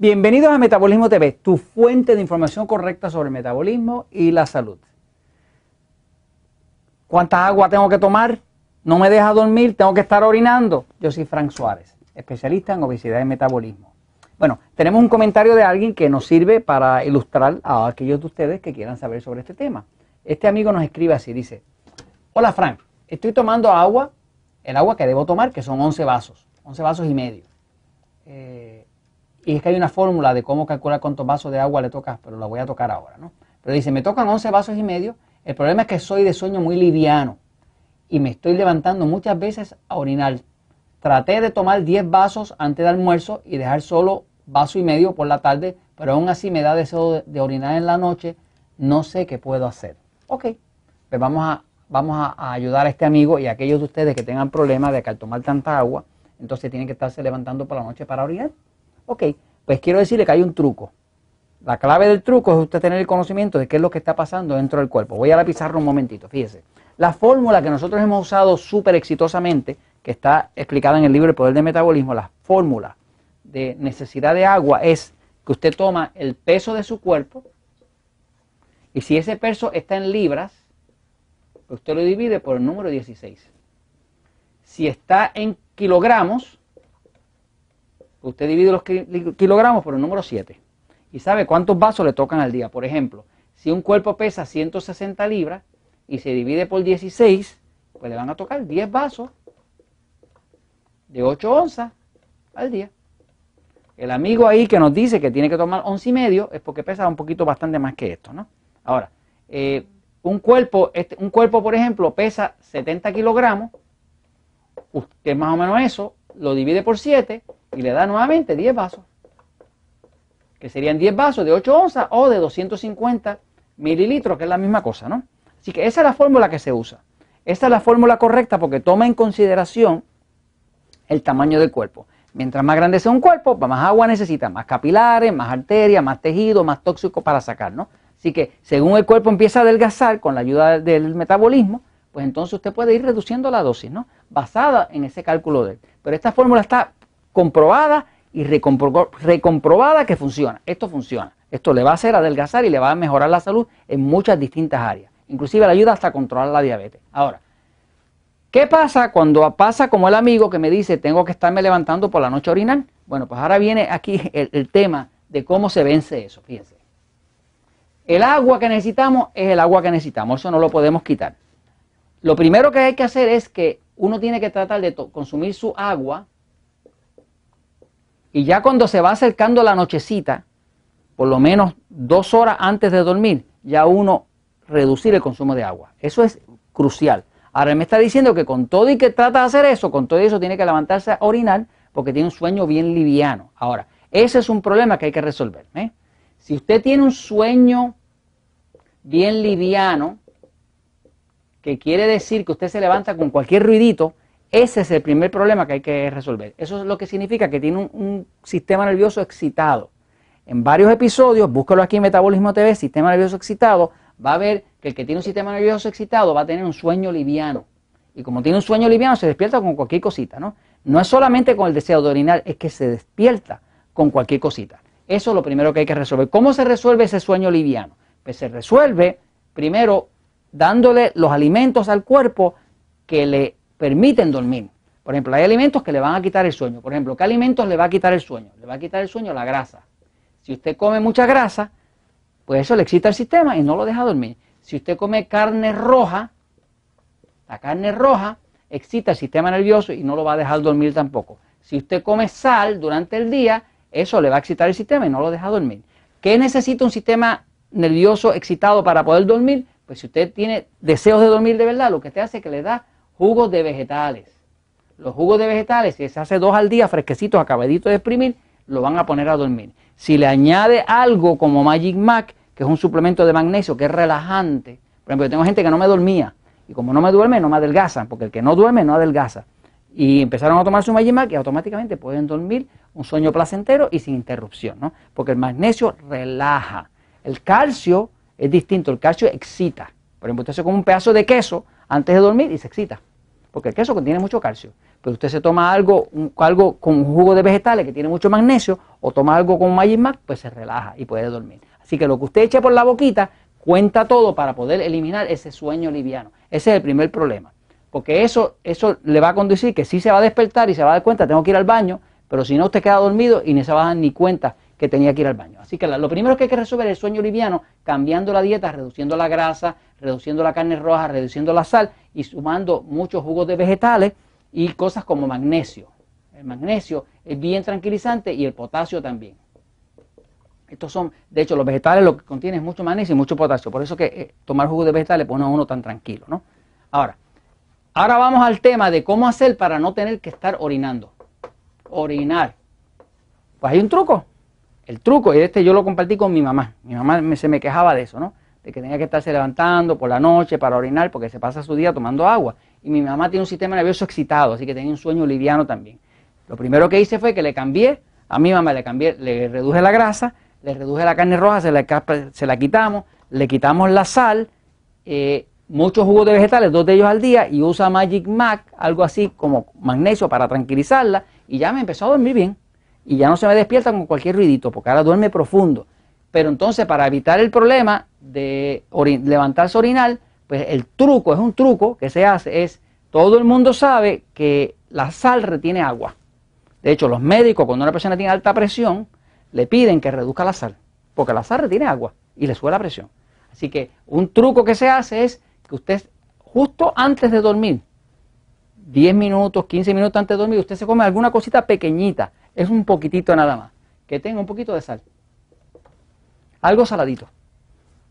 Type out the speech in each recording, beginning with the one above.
Bienvenidos a Metabolismo TV, tu fuente de información correcta sobre el metabolismo y la salud. ¿Cuánta agua tengo que tomar? ¿No me deja dormir? ¿Tengo que estar orinando? Yo soy Frank Suárez, especialista en obesidad y metabolismo. Bueno, tenemos un comentario de alguien que nos sirve para ilustrar a aquellos de ustedes que quieran saber sobre este tema. Este amigo nos escribe así, dice, hola Frank, estoy tomando agua, el agua que debo tomar, que son 11 vasos, 11 vasos y medio. Eh, y es que hay una fórmula de cómo calcular cuántos vasos de agua le toca, pero la voy a tocar ahora, ¿no? Pero dice, me tocan 11 vasos y medio, el problema es que soy de sueño muy liviano y me estoy levantando muchas veces a orinar. Traté de tomar 10 vasos antes del almuerzo y dejar solo vaso y medio por la tarde, pero aún así me da deseo de, orinar en la noche, no sé qué puedo hacer. Ok, pues vamos a, vamos a, ayudar a este amigo y a aquellos de ustedes que tengan problemas de que al tomar tanta agua, entonces tienen que estarse levantando por la noche para orinar. Ok, pues quiero decirle que hay un truco. La clave del truco es usted tener el conocimiento de qué es lo que está pasando dentro del cuerpo. Voy a la pizarra un momentito, fíjese. La fórmula que nosotros hemos usado súper exitosamente, que está explicada en el libro El Poder del Metabolismo, la fórmula de necesidad de agua es que usted toma el peso de su cuerpo y si ese peso está en libras, usted lo divide por el número 16. Si está en kilogramos, usted divide los kilogramos por el número 7. Y sabe cuántos vasos le tocan al día. Por ejemplo, si un cuerpo pesa 160 libras y se divide por 16, pues le van a tocar 10 vasos de 8 onzas al día. El amigo ahí que nos dice que tiene que tomar 11 y medio es porque pesa un poquito bastante más que esto, ¿no? Ahora, eh, un, cuerpo, este, un cuerpo, por ejemplo, pesa 70 kilogramos, que es más o menos eso, lo divide por 7 y le da nuevamente 10 vasos, que serían 10 vasos de 8 onzas o de 250 mililitros, que es la misma cosa, ¿no? Así que esa es la fórmula que se usa. Esta es la fórmula correcta porque toma en consideración el tamaño del cuerpo. Mientras más grande sea un cuerpo, más agua necesita, más capilares, más arterias, más tejido, más tóxico para sacar, ¿no? Así que según el cuerpo empieza a adelgazar con la ayuda del metabolismo, pues entonces usted puede ir reduciendo la dosis, ¿no? Basada en ese cálculo de él. Pero esta fórmula está comprobada y recomprobada que funciona. Esto funciona. Esto le va a hacer adelgazar y le va a mejorar la salud en muchas distintas áreas. Inclusive le ayuda hasta a controlar la diabetes. Ahora, ¿Qué pasa cuando pasa como el amigo que me dice tengo que estarme levantando por la noche a orinar? Bueno, pues ahora viene aquí el, tema de cómo se vence eso, fíjense. El agua que necesitamos es el agua que necesitamos, eso no lo podemos quitar. Lo primero que hay que hacer es que uno tiene que tratar de consumir su agua y ya cuando se va acercando la nochecita, por lo menos dos horas antes de dormir, ya uno reducir el consumo de agua. Eso es crucial. Ahora me está diciendo que con todo y que trata de hacer eso, con todo eso tiene que levantarse a orinar porque tiene un sueño bien liviano. Ahora, ese es un problema que hay que resolver. ¿eh? Si usted tiene un sueño bien liviano, que quiere decir que usted se levanta con cualquier ruidito, ese es el primer problema que hay que resolver. Eso es lo que significa que tiene un, sistema nervioso excitado. En varios episodios, búscalo aquí en Metabolismo TV, sistema nervioso excitado, va a ver que el que tiene un sistema nervioso excitado va a tener un sueño liviano. Y como tiene un sueño liviano, se despierta con cualquier cosita, ¿no? No es solamente con el deseo de orinar, es que se despierta con cualquier cosita. Eso es lo primero que hay que resolver. ¿Cómo se resuelve ese sueño liviano? Pues se resuelve primero dándole los alimentos al cuerpo que le permiten dormir. Por ejemplo, hay alimentos que le van a quitar el sueño. Por ejemplo, ¿qué alimentos le va a quitar el sueño? Le va a quitar el sueño la grasa. Si usted come mucha grasa, pues eso le excita el sistema y no lo deja dormir. Si usted come carne roja, la carne roja excita el sistema nervioso y no lo va a dejar dormir tampoco. Si usted come sal durante el día, eso le va a excitar el sistema y no lo deja dormir. ¿Qué necesita un sistema nervioso excitado para poder dormir? Pues si usted tiene deseos de dormir de verdad, lo que usted hace es que le da jugos de vegetales. Los jugos de vegetales, si se hace dos al día, fresquecitos, acabaditos de exprimir, lo van a poner a dormir. Si le añade algo como Magic Mac, que es un suplemento de magnesio que es relajante. Por ejemplo, yo tengo gente que no me dormía y como no me duerme, no me adelgazan, porque el que no duerme no adelgaza. Y empezaron a tomar su Magimac y automáticamente pueden dormir un sueño placentero y sin interrupción, ¿no? Porque el magnesio relaja. El calcio es distinto, el calcio excita. Por ejemplo, usted se come un pedazo de queso antes de dormir y se excita, porque el queso contiene mucho calcio. pues usted se toma algo, algo con jugo de vegetales que tiene mucho magnesio o toma algo con Magic pues se relaja y puede dormir. Así que lo que usted eche por la boquita cuenta todo para poder eliminar ese sueño liviano. Ese es el primer problema. Porque eso, eso le va a conducir que sí se va a despertar y se va a dar cuenta, tengo que ir al baño, pero si no usted queda dormido y ni se va a dar ni cuenta que tenía que ir al baño. Así que lo primero que hay que resolver es el sueño liviano, cambiando la dieta, reduciendo la grasa, reduciendo la carne roja, reduciendo la sal y sumando muchos jugos de vegetales y cosas como magnesio. El magnesio es bien tranquilizante y el potasio también. Estos son, de hecho, los vegetales lo que contienen es mucho magnesio y mucho potasio. Por eso que eh, tomar jugo de vegetales pone a uno tan tranquilo, ¿no? Ahora, ahora vamos al tema de cómo hacer para no tener que estar orinando. Orinar. Pues hay un truco. El truco, y este yo lo compartí con mi mamá. Mi mamá se me quejaba de eso, ¿no? De que tenía que estarse levantando por la noche para orinar porque se pasa su día tomando agua. Y mi mamá tiene un sistema nervioso excitado, así que tenía un sueño liviano también. Lo primero que hice fue que le cambié, a mi mamá le cambié, le reduje la grasa, le reduje la carne roja, se la, se la quitamos, le quitamos la sal, eh, muchos jugos de vegetales, dos de ellos al día, y usa Magic Mac, algo así como magnesio para tranquilizarla, y ya me empezó a dormir bien. Y ya no se me despierta con cualquier ruidito, porque ahora duerme profundo. Pero entonces, para evitar el problema de levantarse orinal, pues el truco, es un truco que se hace, es, todo el mundo sabe que la sal retiene agua. De hecho, los médicos, cuando una persona tiene alta presión, le piden que reduzca la sal, porque la sal retiene agua y le sube la presión. Así que un truco que se hace es que usted, justo antes de dormir, 10 minutos, 15 minutos antes de dormir, usted se come alguna cosita pequeñita, es un poquitito nada más, que tenga un poquito de sal. Algo saladito.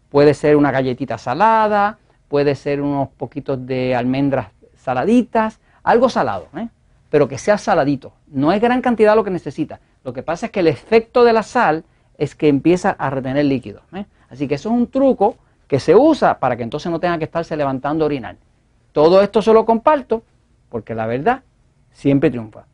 Puede ser una galletita salada, puede ser unos poquitos de almendras saladitas, algo salado, ¿eh? pero que sea saladito. No es gran cantidad lo que necesita. Lo que pasa es que el efecto de la sal es que empieza a retener líquido. ¿eh? Así que eso es un truco que se usa para que entonces no tenga que estarse levantando a orinar. Todo esto se lo comparto porque la verdad siempre triunfa.